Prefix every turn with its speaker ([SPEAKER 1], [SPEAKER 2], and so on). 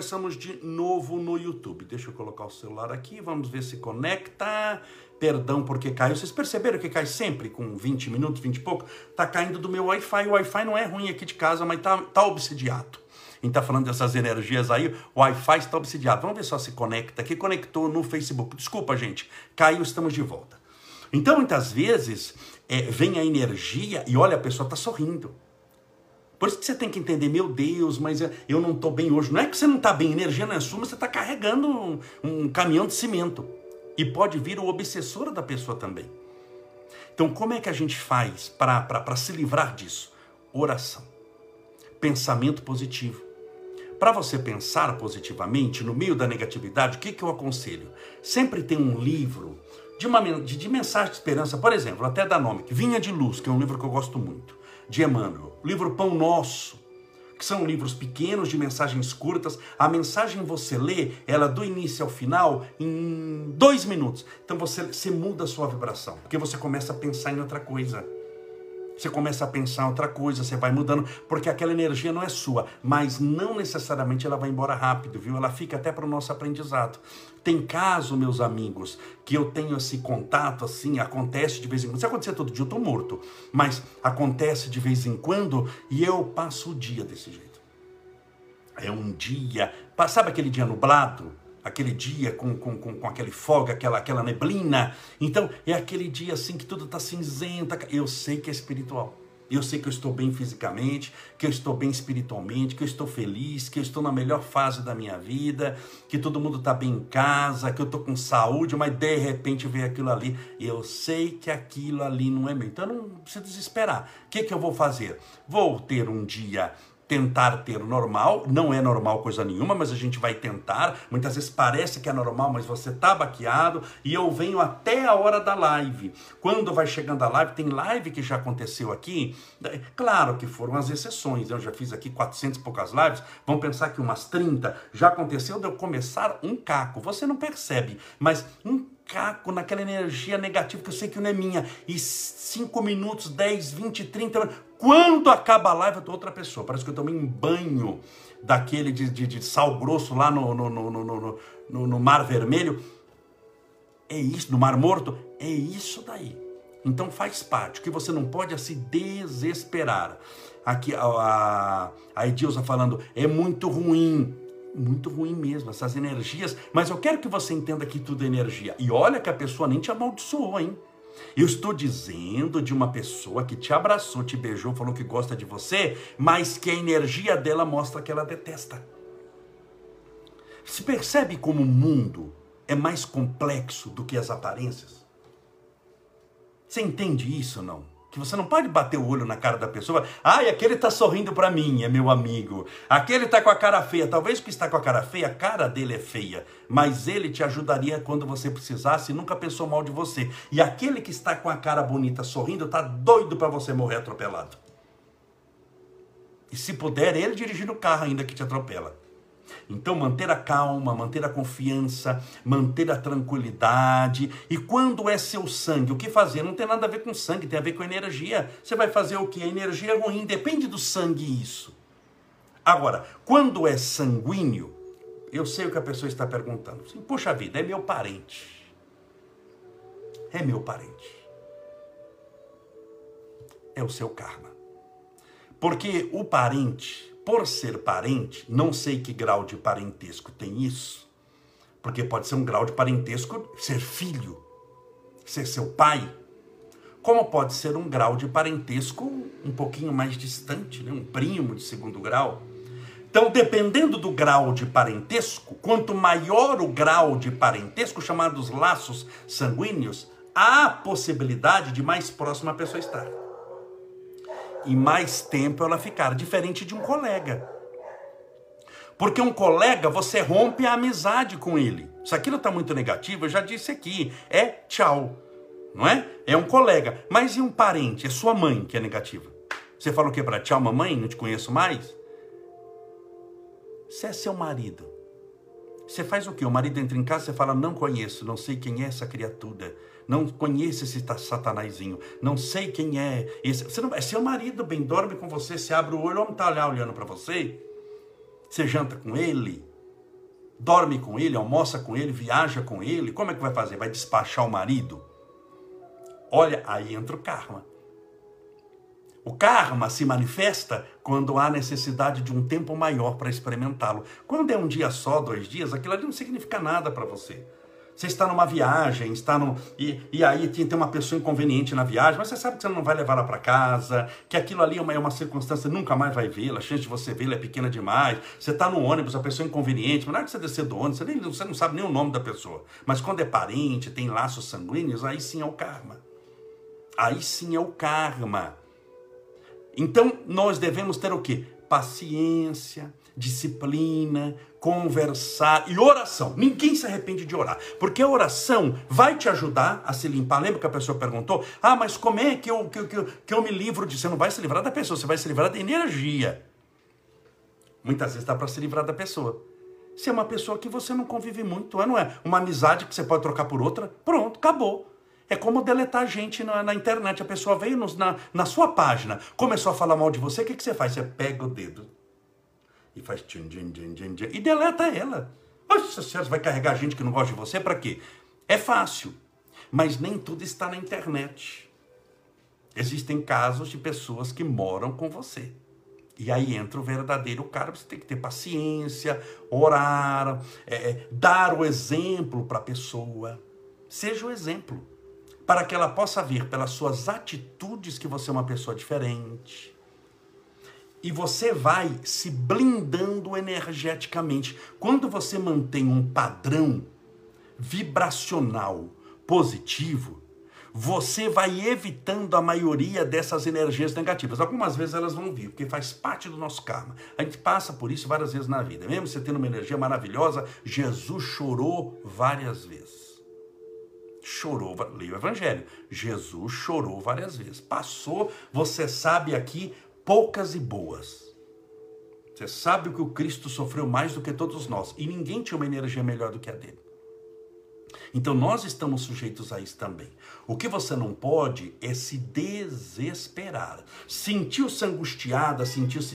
[SPEAKER 1] começamos de novo no YouTube. Deixa eu colocar o celular aqui, vamos ver se conecta. Perdão porque caiu. Vocês perceberam que cai sempre com 20 minutos, 20 e pouco? Tá caindo do meu Wi-Fi. O Wi-Fi não é ruim aqui de casa, mas tá, tá obsidiado. A gente tá falando dessas energias aí, o Wi-Fi está obsidiado. Vamos ver só se conecta aqui. Conectou no Facebook. Desculpa, gente. Caiu, estamos de volta. Então, muitas vezes, é, vem a energia e olha, a pessoa está sorrindo. Por isso que você tem que entender, meu Deus, mas eu não estou bem hoje. Não é que você não está bem, energia não é sua, mas você está carregando um, um caminhão de cimento. E pode vir o obsessor da pessoa também. Então, como é que a gente faz para se livrar disso? Oração. Pensamento positivo. Para você pensar positivamente no meio da negatividade, o que, que eu aconselho? Sempre tem um livro de, uma, de, de mensagem de esperança, por exemplo, até da nome, Vinha de Luz, que é um livro que eu gosto muito de Emmanuel. O livro Pão Nosso, que são livros pequenos de mensagens curtas. A mensagem você lê, ela do início ao final, em dois minutos. Então você, você muda a sua vibração, porque você começa a pensar em outra coisa. Você começa a pensar outra coisa, você vai mudando, porque aquela energia não é sua, mas não necessariamente ela vai embora rápido, viu? Ela fica até para o nosso aprendizado. Tem caso, meus amigos, que eu tenho esse contato assim, acontece de vez em quando. Se acontecer todo dia, eu estou morto, mas acontece de vez em quando e eu passo o dia desse jeito. É um dia, sabe aquele dia nublado? Aquele dia com, com, com, com, aquele fogo, aquela, aquela neblina. Então, é aquele dia assim que tudo está cinzento. Eu sei que é espiritual. Eu sei que eu estou bem fisicamente, que eu estou bem espiritualmente, que eu estou feliz, que eu estou na melhor fase da minha vida, que todo mundo está bem em casa, que eu estou com saúde, mas de repente vem aquilo ali. Eu sei que aquilo ali não é meu. Então não precisa desesperar. O que, que eu vou fazer? Vou ter um dia tentar ter normal, não é normal coisa nenhuma, mas a gente vai tentar. Muitas vezes parece que é normal, mas você tá baqueado e eu venho até a hora da live. Quando vai chegando a live, tem live que já aconteceu aqui. Claro que foram as exceções, eu já fiz aqui 400 e poucas lives, vamos pensar que umas 30 já aconteceu de eu começar um caco. Você não percebe, mas um caco naquela energia negativa que eu sei que não é minha. E 5 minutos, 10, 20, 30, quando acaba a live, eu tô outra pessoa. Parece que eu tomei um banho daquele de, de, de sal grosso lá no, no, no, no, no, no Mar Vermelho. É isso, no Mar Morto. É isso daí. Então faz parte. O que você não pode é se desesperar. Aqui a, a, a Edilza falando, é muito ruim. Muito ruim mesmo, essas energias. Mas eu quero que você entenda que tudo é energia. E olha que a pessoa nem te amaldiçoou, hein? Eu estou dizendo de uma pessoa que te abraçou, te beijou, falou que gosta de você, mas que a energia dela mostra que ela detesta. Se percebe como o mundo é mais complexo do que as aparências? Você entende isso ou não? Que você não pode bater o olho na cara da pessoa. Ai, aquele está sorrindo para mim, é meu amigo. Aquele está com a cara feia. Talvez que está com a cara feia, a cara dele é feia, mas ele te ajudaria quando você precisasse e nunca pensou mal de você. E aquele que está com a cara bonita sorrindo está doido para você morrer atropelado. E se puder, ele dirigindo o carro ainda que te atropela. Então, manter a calma, manter a confiança, manter a tranquilidade. E quando é seu sangue, o que fazer? Não tem nada a ver com sangue, tem a ver com energia. Você vai fazer o que? A energia é ruim, depende do sangue isso. Agora, quando é sanguíneo, eu sei o que a pessoa está perguntando. Assim, vida, é meu parente. É meu parente. É o seu karma. Porque o parente por ser parente, não sei que grau de parentesco tem isso, porque pode ser um grau de parentesco ser filho, ser seu pai, como pode ser um grau de parentesco um pouquinho mais distante, né? um primo de segundo grau. Então, dependendo do grau de parentesco, quanto maior o grau de parentesco, chamados laços sanguíneos, há possibilidade de mais próxima a pessoa estar e mais tempo ela ficar, diferente de um colega. Porque um colega, você rompe a amizade com ele. Se aquilo está muito negativo, eu já disse aqui, é tchau. Não é? É um colega. Mas e um parente? É sua mãe que é negativa. Você fala o que para tchau, mamãe? Não te conheço mais? Você é seu marido. Você faz o que? O marido entra em casa, você fala, não conheço, não sei quem é essa criatura não conheço esse satanazinho, não sei quem é esse. Você não, é seu marido, bem, dorme com você, você abre o olho, não está lá olhando para você. Você janta com ele, dorme com ele, almoça com ele, viaja com ele, como é que vai fazer? Vai despachar o marido? Olha, aí entra o karma. O karma se manifesta quando há necessidade de um tempo maior para experimentá-lo. Quando é um dia só, dois dias, aquilo ali não significa nada para você. Você está numa viagem, está no, e, e aí tem, tem uma pessoa inconveniente na viagem, mas você sabe que você não vai levar ela para casa, que aquilo ali é uma, é uma circunstância, nunca mais vai vê-la, a chance de você vê-la é pequena demais. Você está no ônibus, a pessoa é inconveniente, mas na hora que você descer do ônibus, você, nem, você não sabe nem o nome da pessoa. Mas quando é parente, tem laços sanguíneos, aí sim é o karma. Aí sim é o karma. Então, nós devemos ter o quê? Paciência, disciplina, conversar e oração. Ninguém se arrepende de orar, porque a oração vai te ajudar a se limpar. Lembra que a pessoa perguntou: Ah, mas como é que eu, que, que, que eu me livro de. Você não vai se livrar da pessoa, você vai se livrar da energia. Muitas vezes dá para se livrar da pessoa. Se é uma pessoa que você não convive muito, não é? Uma amizade que você pode trocar por outra, pronto, acabou. É como deletar gente na, na internet. A pessoa veio nos, na, na sua página, começou a falar mal de você, o que, que você faz? Você pega o dedo e faz tchum, tchum, tchum, tchum, tchum, e deleta ela. Nossa senhora, vai carregar gente que não gosta de você para quê? É fácil, mas nem tudo está na internet. Existem casos de pessoas que moram com você. E aí entra o verdadeiro cara, você tem que ter paciência, orar, é, é dar o exemplo para a pessoa. Seja o exemplo para que ela possa ver pelas suas atitudes que você é uma pessoa diferente. E você vai se blindando energeticamente. Quando você mantém um padrão vibracional positivo, você vai evitando a maioria dessas energias negativas. Algumas vezes elas vão vir, porque faz parte do nosso karma. A gente passa por isso várias vezes na vida. Mesmo você tendo uma energia maravilhosa, Jesus chorou várias vezes chorou, leia o Evangelho. Jesus chorou várias vezes. Passou, você sabe aqui, poucas e boas. Você sabe que o Cristo sofreu mais do que todos nós. E ninguém tinha uma energia melhor do que a dele. Então nós estamos sujeitos a isso também. O que você não pode é se desesperar. Sentiu-se angustiada, sentiu-se